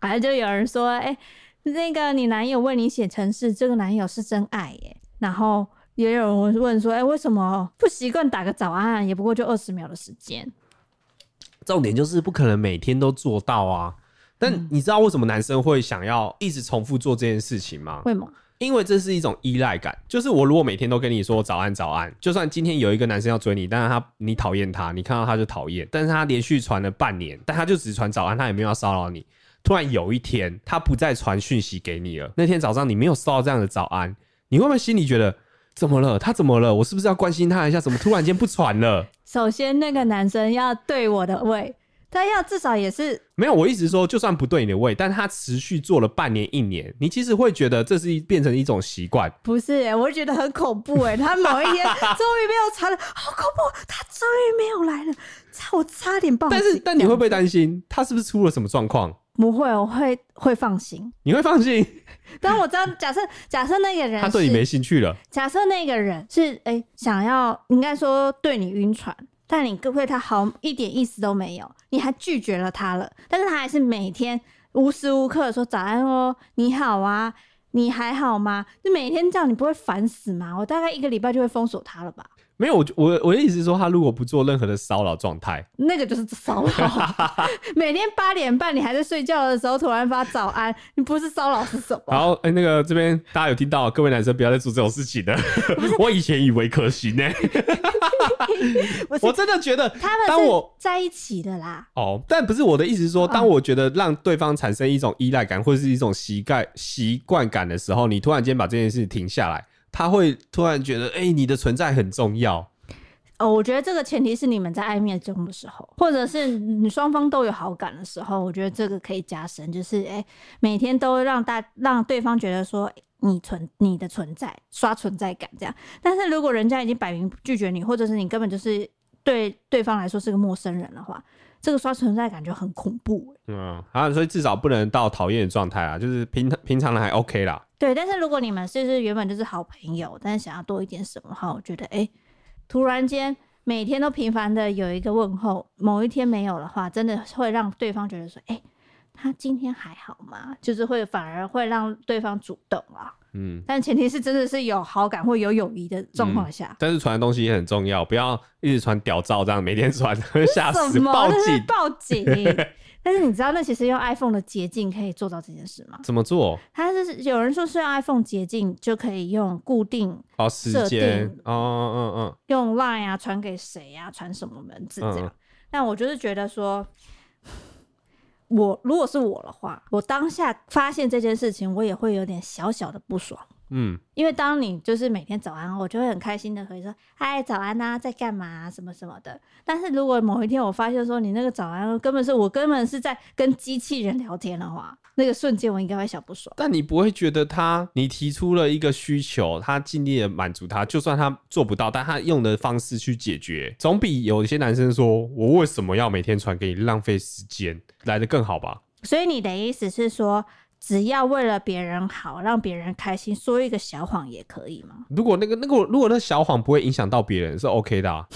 反正就有人说，哎、欸，那个你男友为你写程式，这个男友是真爱耶，然后。也有人问说：“哎、欸，为什么不习惯打个早安啊？也不过就二十秒的时间。”重点就是不可能每天都做到啊！但你知道为什么男生会想要一直重复做这件事情吗？为什么？因为这是一种依赖感。就是我如果每天都跟你说早安早安，就算今天有一个男生要追你，但是他你讨厌他，你看到他就讨厌，但是他连续传了半年，但他就只传早安，他也没有要骚扰你。突然有一天他不再传讯息给你了，那天早上你没有收到这样的早安，你会不会心里觉得？怎么了？他怎么了？我是不是要关心他一下？怎么突然间不传了？首先，那个男生要对我的胃，他要至少也是没有。我一直说，就算不对你的胃，但他持续做了半年、一年，你其实会觉得这是变成一种习惯。不是、欸，我会觉得很恐怖哎、欸。他某一天 终于没有查了，好恐怖！他终于没有来了，差我差点爆。但是，但你会不会担心他是不是出了什么状况？不会，我会会放心。你会放心？但我知道，假设假设那个人他对你没兴趣了，假设那个人是哎、欸、想要应该说对你晕船，但你对他好一点意思都没有，你还拒绝了他了，但是他还是每天无时无刻说早安哦，你好啊，你还好吗？就每天这样，你不会烦死吗？我大概一个礼拜就会封锁他了吧。没有，我我我的意思是说，他如果不做任何的骚扰状态，那个就是骚扰。每天八点半你还在睡觉的时候，突然发早安，你不是骚扰是什么？好，哎、欸，那个这边大家有听到，各位男生不要再做这种事情了。我以前以为可行呢、欸，我真的觉得他们当我在一起的啦。哦，但不是我的意思是说，当我觉得让对方产生一种依赖感或者是一种习惯习惯感的时候，你突然间把这件事停下来。他会突然觉得，哎、你的存在很重要。哦，我觉得这个前提是你们在暧昧中的时候，或者是你双方都有好感的时候，我觉得这个可以加深，就是哎、每天都让大让对方觉得说你存你的存在，刷存在感这样。但是如果人家已经摆明拒绝你，或者是你根本就是对对方来说是个陌生人的话，这个刷存在感觉很恐怖。嗯，啊，所以至少不能到讨厌的状态啊，就是平平常的还 OK 啦。对，但是如果你们就是原本就是好朋友，但是想要多一点什么的话，我觉得哎。欸突然间，每天都频繁的有一个问候，某一天没有的话，真的会让对方觉得说：“哎、欸，他今天还好吗？”就是会反而会让对方主动啊。嗯，但前提是真的是有好感或有友谊的状况下。嗯、但是传的东西也很重要，不要一直传屌照，这样每天传会吓死，报警，报警。但是你知道那其实用 iPhone 的捷径可以做到这件事吗？怎么做？它是有人说是用 iPhone 捷径就可以用固定哦时间哦嗯嗯用 Line 啊传给谁啊传什么文字这样。嗯、但我就是觉得说，我如果是我的话，我当下发现这件事情，我也会有点小小的不爽。嗯，因为当你就是每天早安，我就会很开心的可以说嗨早安呐、啊，在干嘛、啊、什么什么的。但是如果某一天我发现说你那个早安根本是我根本是在跟机器人聊天的话，那个瞬间我应该会小不爽。但你不会觉得他你提出了一个需求，他尽力的满足他，就算他做不到，但他用的方式去解决，总比有一些男生说我为什么要每天传给你浪费时间来的更好吧？所以你的意思是说？只要为了别人好，让别人开心，说一个小谎也可以吗？如果那个那个，如果那小谎不会影响到别人，是 OK 的啊。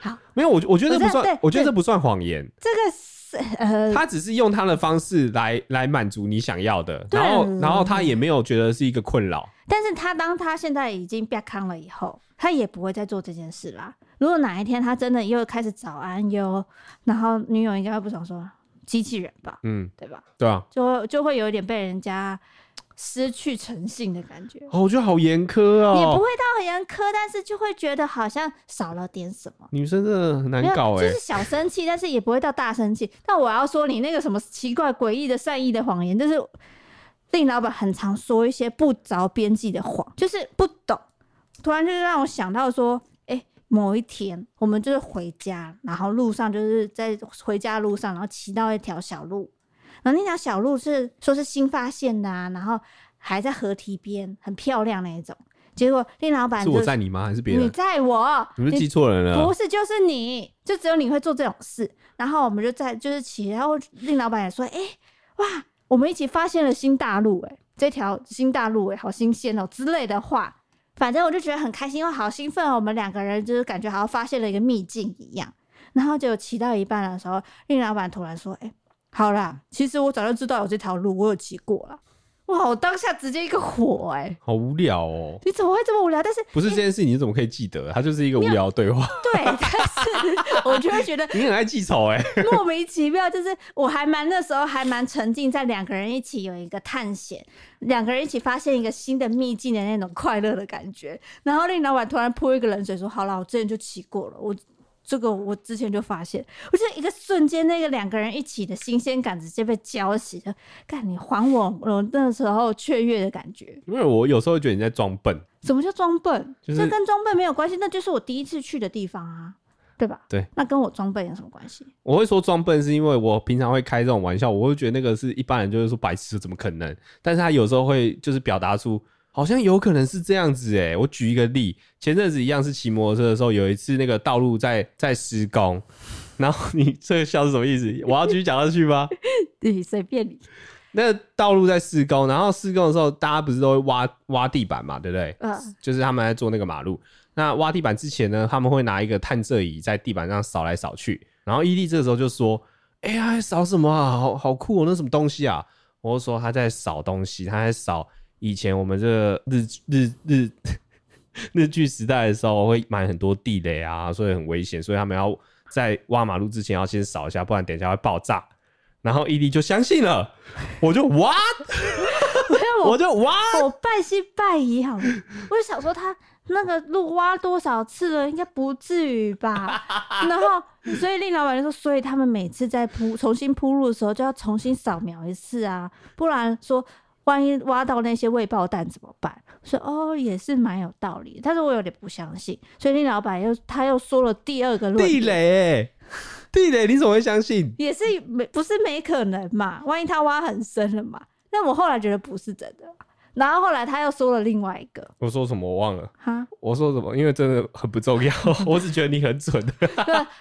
好，没有我，我觉得这不算，我觉得这不算谎言。这个是呃，他只是用他的方式来来满足你想要的，然后然后他也没有觉得是一个困扰。但是他当他现在已经变康了以后，他也不会再做这件事啦。如果哪一天他真的又开始早安哟，然后女友应该会不想说。机器人吧，嗯，对吧？对啊，就就会有一点被人家失去诚信的感觉。哦，我觉得好严苛哦，也不会到很严苛，但是就会觉得好像少了点什么。女生真的很难搞哎，就是小生气，但是也不会到大生气。但我要说，你那个什么奇怪、诡异的善意的谎言，就是令老板很常说一些不着边际的谎，就是不懂。突然就是让我想到说。某一天，我们就是回家，然后路上就是在回家路上，然后骑到一条小路，然后那条小路是说是新发现的啊，然后还在河堤边，很漂亮那一种。结果令老板，是我在你吗？还是别人？你在我？你是记错人了？不是，就是你，就只有你会做这种事。然后我们就在就是骑，然后令老板也说：“哎、欸，哇，我们一起发现了新大陆、欸，哎，这条新大陆、欸，哎，好新鲜哦、喔、之类的话。”反正我就觉得很开心，因为好兴奋哦！我们两个人就是感觉好像发现了一个秘境一样。然后就骑到一半的时候，令老板突然说：“哎、好啦，其实我早就知道有这条路，我有骑过了。”哇！我当下直接一个火哎、欸，好无聊哦！你怎么会这么无聊？但是不是这件事，你怎么可以记得？它就是一个无聊对话。对，但是 我就会觉得你很爱记仇哎，莫名其妙。就是我还蛮那时候还蛮沉浸在两个人一起有一个探险，两个人一起发现一个新的秘境的那种快乐的感觉。然后令老板突然泼一个冷水说：“好了，我之前就骑过了。”我。这个我之前就发现，我觉得一个瞬间，那个两个人一起的新鲜感直接被浇熄了。干，你还我我那时候雀跃的感觉。因为我有时候会觉得你在装笨。什么叫装笨？就是、这跟装笨没有关系，那就是我第一次去的地方啊，对吧？对。那跟我装笨有什么关系？我会说装笨是因为我平常会开这种玩笑，我会觉得那个是一般人就是说白痴，怎么可能？但是他有时候会就是表达出。好像有可能是这样子诶，我举一个例，前阵子一样是骑摩托车的时候，有一次那个道路在在施工，然后 你这个笑是什么意思？我要继续讲下去吗？对，随便你。那個道路在施工，然后施工的时候，大家不是都会挖挖地板嘛，对不对？嗯。就是他们在做那个马路，那挖地板之前呢，他们会拿一个探测仪在地板上扫来扫去，然后伊利这个时候就说：“哎呀，扫什么啊？好好酷哦，那什么东西啊？”我就说他在扫东西，他在扫。以前我们这个日日日 日据时代的时候，会埋很多地雷啊，所以很危险，所以他们要在挖马路之前要先扫一下，不然等一下会爆炸。然后伊利就相信了，我就 what，我，我就 what，我半信半疑，好了，我就想说他那个路挖多少次了，应该不至于吧？然后所以令老板就说，所以他们每次在铺重新铺路的时候，就要重新扫描一次啊，不然说。万一挖到那些未爆弹怎么办？说哦，也是蛮有道理的，但是我有点不相信。所以那老板又他又说了第二个论，地雷、欸，地雷，你怎么会相信？也是没不是没可能嘛？万一他挖很深了嘛？但我后来觉得不是真的。然后后来他又说了另外一个，我说什么我忘了哈，我说什么？因为真的很不重要，我只觉得你很蠢。对，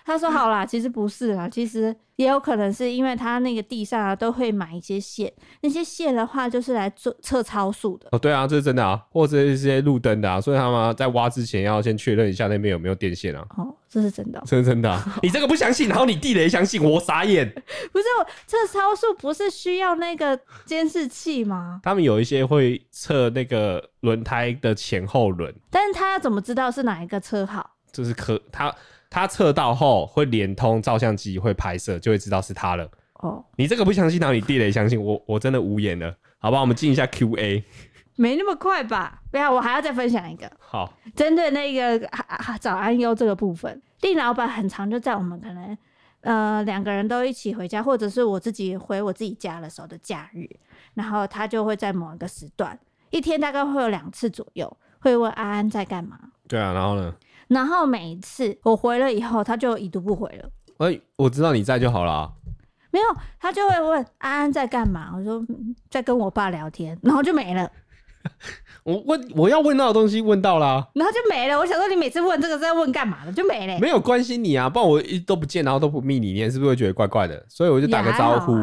他说好啦，其实不是啦，其实也有可能是因为他那个地上啊都会买一些线，那些线的话就是来做测超速的。哦，对啊，这是真的啊，或者是一些路灯的啊，所以他们在挖之前要先确认一下那边有没有电线啊。哦。这是真的、喔，这是真的、啊。你这个不相信，然后你地雷相信，我傻眼。不是，测超速不是需要那个监视器吗？他们有一些会测那个轮胎的前后轮，但是他要怎么知道是哪一个车号？就是可他他测到后会连通照相机会拍摄，就会知道是他了。哦，你这个不相信，然后你地雷相信，我我真的无言了。好吧，我们进一下 Q&A。没那么快吧？不要，我还要再分享一个。好，针对那个早安优这个部分，丁老板很常就在我们可能呃两个人都一起回家，或者是我自己回我自己家的时候的假日，然后他就会在某一个时段，一天大概会有两次左右，会问安安在干嘛。对啊，然后呢？然后每一次我回了以后，他就已读不回了。哎，我知道你在就好了啊。没有，他就会问安安在干嘛。我说在跟我爸聊天，然后就没了。我问我要问到的东西问到啦，然后就没了。我想说你每次问这个是在问干嘛的，就没了。没有关心你啊，不然我一都不见，然后都不密你，你是不是会觉得怪怪的？所以我就打个招呼。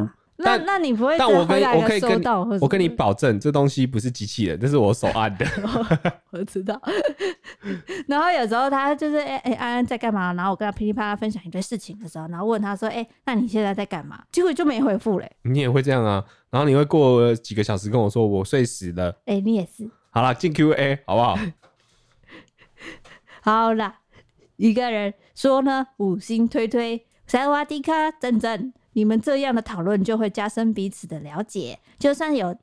那那你不会？但我跟我可以跟我跟你保证，这东西不是机器人，这是我手按的。我知道。然后有时候他就是哎哎安安在干嘛？然后我跟他噼里啪啦分享一堆事情的时候，然后问他说：“哎，那你现在在干嘛？”结果就没回复嘞。你也会这样啊？然后你会过几个小时跟我说我睡死了。哎，你也是。好了，进 Q&A 好不好？好啦，一个人说呢，五星推推，塞瓦迪卡，真真。你们这样的讨论就会加深彼此的了解，就算有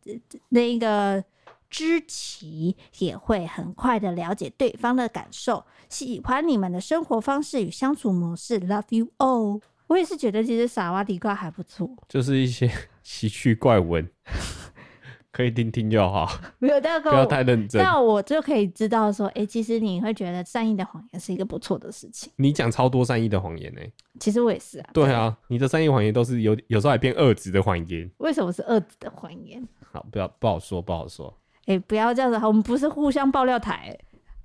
那个知己，也会很快的了解对方的感受。喜欢你们的生活方式与相处模式，Love you all。我也是觉得其实傻瓜迪瓜还不错，就是一些 奇趣怪闻。可以听听就好，没有，但不要太认真。那我就可以知道说，哎、欸，其实你会觉得善意的谎言是一个不错的事情。你讲超多善意的谎言呢、欸？其实我也是啊。对啊，你的善意谎言都是有有时候还变恶质的谎言。为什么是恶质的谎言？好，不要不好说，不好说。哎、欸，不要这样子，我们不是互相爆料台。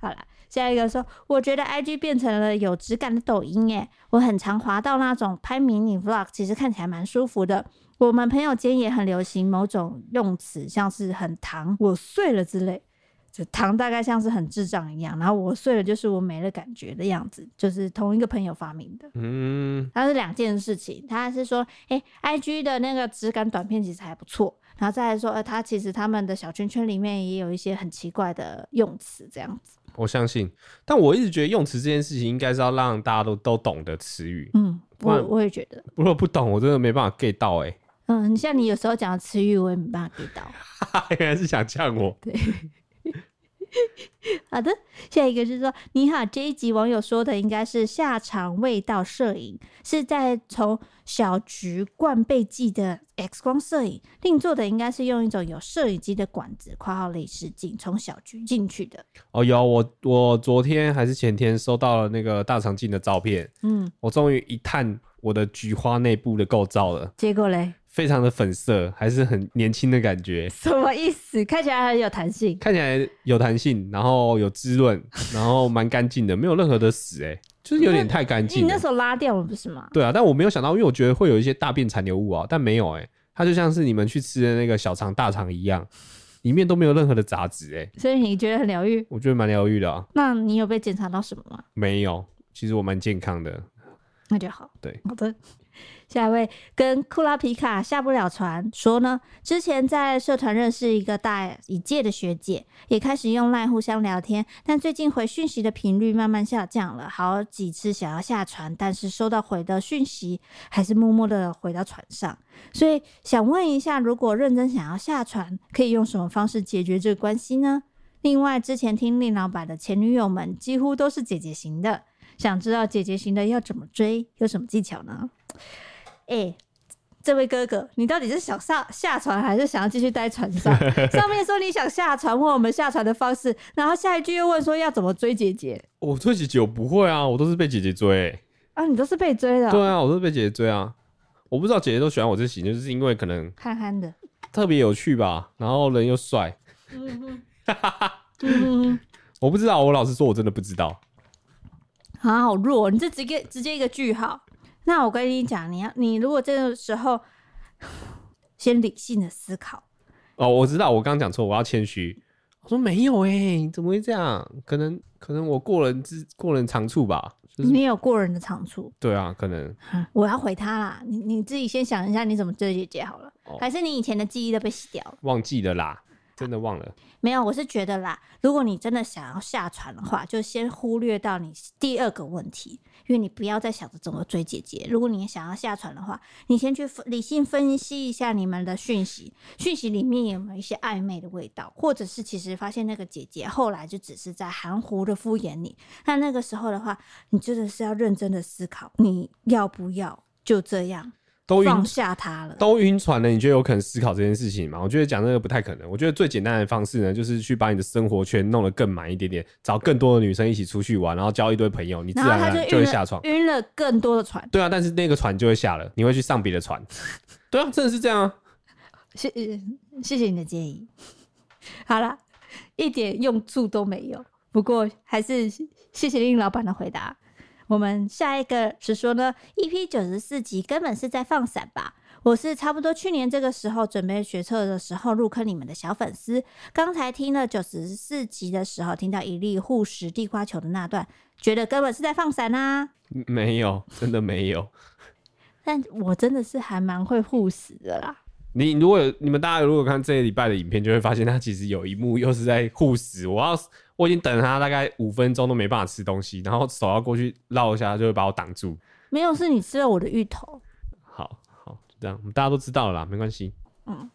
好了，下一个说，我觉得 IG 变成了有质感的抖音，哎，我很常滑到那种拍迷你 Vlog，其实看起来蛮舒服的。我们朋友间也很流行某种用词，像是很糖，我碎了之类，就糖大概像是很智障一样，然后我碎了就是我没了感觉的样子，就是同一个朋友发明的。嗯，它是两件事情，他是说，哎、欸，IG 的那个质感短片其实还不错，然后再来说，呃，他其实他们的小圈圈里面也有一些很奇怪的用词，这样子。我相信，但我一直觉得用词这件事情应该是要让大家都都懂的词语。嗯，我我也觉得，如果不懂，我真的没办法 get 到、欸，哎。嗯，像你有时候讲的词语，我也没办法 get 到。原来是想呛我。对，好的，下一个是说，你好，这一集网友说的应该是下场味道摄影，是在从小橘灌背剂的 X 光摄影，另做的应该是用一种有摄影机的管子（括号内视镜）从小橘进去的。哦，有我我昨天还是前天收到了那个大肠镜的照片，嗯，我终于一探我的菊花内部的构造了，结果嘞？非常的粉色，还是很年轻的感觉。什么意思？看起来很有弹性，看起来有弹性，然后有滋润，然后蛮干净的，没有任何的屎，哎，就是有点太干净。你那时候拉掉了不是吗？对啊，但我没有想到，因为我觉得会有一些大便残留物啊，但没有，哎，它就像是你们去吃的那个小肠、大肠一样，里面都没有任何的杂质，哎。所以你觉得很疗愈？我觉得蛮疗愈的啊。那你有被检查到什么吗？没有，其实我蛮健康的。那就好。对，好的。下一位跟库拉皮卡下不了船说呢，之前在社团认识一个大一届的学姐，也开始用 LINE 互相聊天，但最近回讯息的频率慢慢下降了，好几次想要下船，但是收到回的讯息还是默默的回到船上，所以想问一下，如果认真想要下船，可以用什么方式解决这个关系呢？另外，之前听令老板的前女友们几乎都是姐姐型的，想知道姐姐型的要怎么追，有什么技巧呢？哎，这位哥哥，你到底是想上下船，还是想要继续待船上？上面说你想下船，问我们下船的方式，然后下一句又问说要怎么追姐姐。我追姐姐我不会啊，我都是被姐姐追。啊，你都是被追的？对啊，我都是被姐姐追啊。我不知道姐姐都喜欢我这型，就是因为可能憨憨的，特别有趣吧，然后人又帅。我不知道，我老实说，我真的不知道。啊，好弱！你这直接直接一个句号。那我跟你讲，你要你如果这个时候 先理性的思考。哦，我知道，我刚刚讲错，我要谦虚。我说没有哎、怎么会这样？可能可能我过人之过人长处吧。就是、你有过人的长处。对啊，可能。我要回他啦，你你自己先想一下，你怎么追姐姐好了？哦、还是你以前的记忆都被洗掉了？忘记了啦。真的忘了？没有，我是觉得啦，如果你真的想要下船的话，就先忽略到你第二个问题，因为你不要再想着怎么追姐姐。如果你想要下船的话，你先去理性分析一下你们的讯息，讯息里面有没有一些暧昧的味道，或者是其实发现那个姐姐后来就只是在含糊的敷衍你。那那个时候的话，你真的是要认真的思考，你要不要就这样。都放下他了，都晕船了，你觉得有可能思考这件事情吗？我觉得讲这个不太可能。我觉得最简单的方式呢，就是去把你的生活圈弄得更满一点点，找更多的女生一起出去玩，然后交一堆朋友，你自然而然就会下床，晕了更多的船。对啊，但是那个船就会下了，你会去上别的船。对啊，真的是这样啊。谢谢谢你的建议。好了，一点用处都没有。不过还是谢谢林老板的回答。我们下一个是说呢，EP 九十四集根本是在放闪吧？我是差不多去年这个时候准备学测的时候入坑你们的小粉丝。刚才听了九十四集的时候，听到一粒护食地瓜球的那段，觉得根本是在放闪啊？没有，真的没有。但我真的是还蛮会护食的啦。你如果有你们大家如果看这一礼拜的影片，就会发现他其实有一幕又是在护食。我要。我已经等了他大概五分钟都没办法吃东西，然后手要过去绕一下，他就会把我挡住。没有，是你吃了我的芋头。好好，这样大家都知道了啦，没关系。嗯。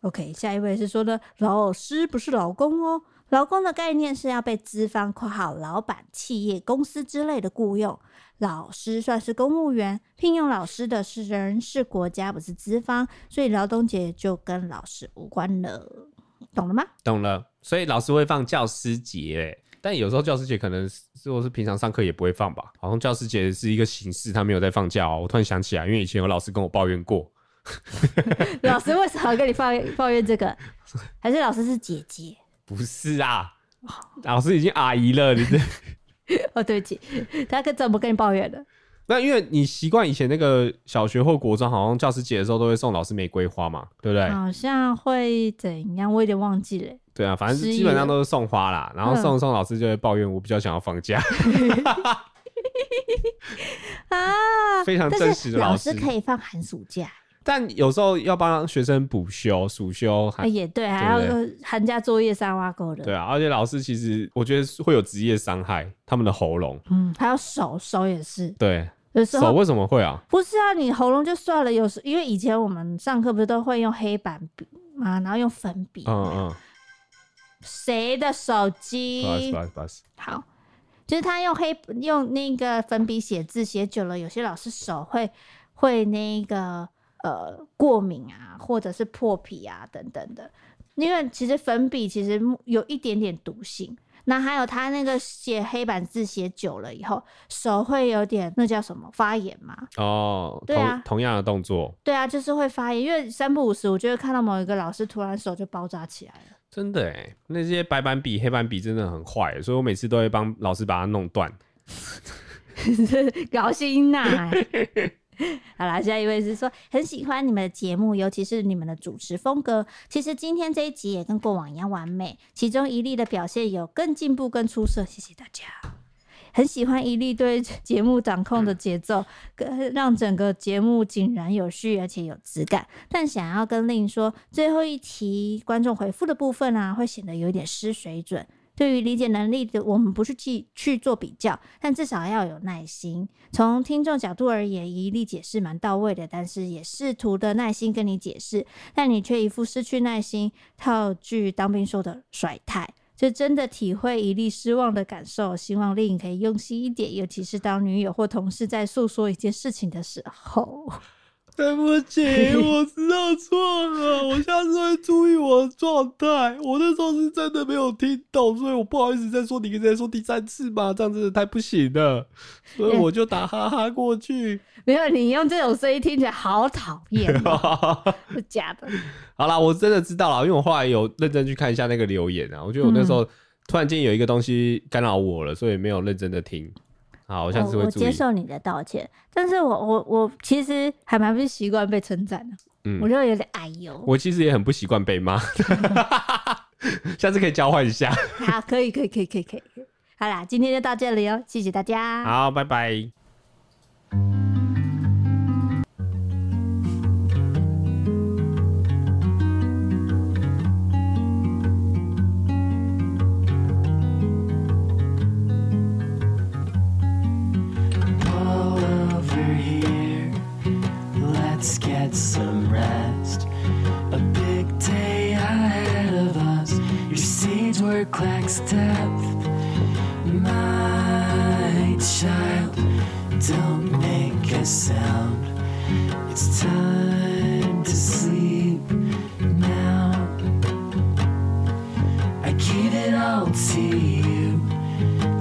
OK，下一位是说的，老师不是老公哦。老公的概念是要被资方（括号老板、企业、公司之类的）雇佣。老师算是公务员，聘用老师的是人是国家，不是资方，所以劳动节就跟老师无关了。懂了吗？懂了，所以老师会放教师节，但有时候教师节可能如果是平常上课也不会放吧？好像教师节是一个形式，他没有在放假哦。我突然想起来，因为以前有老师跟我抱怨过，老师为什么跟你抱怨抱怨这个？还是老师是姐姐？不是啊，老师已经阿姨了，你这 哦，对不起，他可怎么跟你抱怨的？那因为你习惯以前那个小学或国中，好像教师节的时候都会送老师玫瑰花嘛，对不对？好像会怎样？我有点忘记了。对啊，反正基本上都是送花啦，然后送送老师就会抱怨，我比较想要放假。啊，非常真实的老师，可以放寒暑假，但有时候要帮学生补休、暑修，也对，还要寒假作业三挖沟的。对啊，而且老师其实我觉得会有职业伤害，他们的喉咙，嗯，还有手，手也是，对。手为什么会啊？不是啊，你喉咙就算了。有时因为以前我们上课不是都会用黑板笔嘛，然后用粉笔。嗯嗯。谁的手机？不好意思，不好意思，不好意思。好，就是他用黑用那个粉笔写字，写久了，有些老师手会会那个呃过敏啊，或者是破皮啊等等的。因为其实粉笔其实有一点点毒性。那还有他那个写黑板字写久了以后，手会有点那叫什么发炎嘛？哦，对啊，同，同样的动作，对啊，就是会发炎。因为三不五时，我就会看到某一个老师突然手就包扎起来了。真的哎，那些白板笔、黑板笔真的很坏，所以我每次都会帮老师把它弄断。高兴呐！好啦，下一位是说很喜欢你们的节目，尤其是你们的主持风格。其实今天这一集也跟过往一样完美，其中一粒的表现有更进步、更出色。谢谢大家，很喜欢一粒对节目掌控的节奏，让整个节目井然有序，而且有质感。但想要跟令说，最后一题观众回复的部分啊，会显得有点失水准。对于理解能力的，我们不是去去做比较，但至少要有耐心。从听众角度而言，一力解释蛮到位的，但是也试图的耐心跟你解释，但你却一副失去耐心。套句当兵说的甩态，这真的体会一粒失望的感受。希望丽颖可以用心一点，尤其是当女友或同事在诉说一件事情的时候。对不起，我知道错了，我下次会注意我的状态。我那时候是真的没有听懂，所以我不好意思再说，你再说第三次吧，这样子太不行了，所以我就打哈哈过去。没有，你用这种声音听起来好讨厌，是假的。好啦，我真的知道了，因为我后来有认真去看一下那个留言啊，我觉得我那时候突然间有一个东西干扰我了，所以没有认真的听。好，我下次会。我接受你的道歉，但是我我我其实还蛮不习惯被称赞的。嗯，我觉得有点哎呦。我其实也很不习惯被骂，下次可以交换一下。好，可以可以可以可以可以。好啦，今天就到这里哦，谢谢大家。好，拜拜。let's get some rest. A big day ahead of us. Your seeds were Clack's depth. My child, don't make a sound. It's time to sleep now. I give it all to you.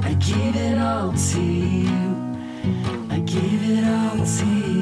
I give it all to you. I give it all to you.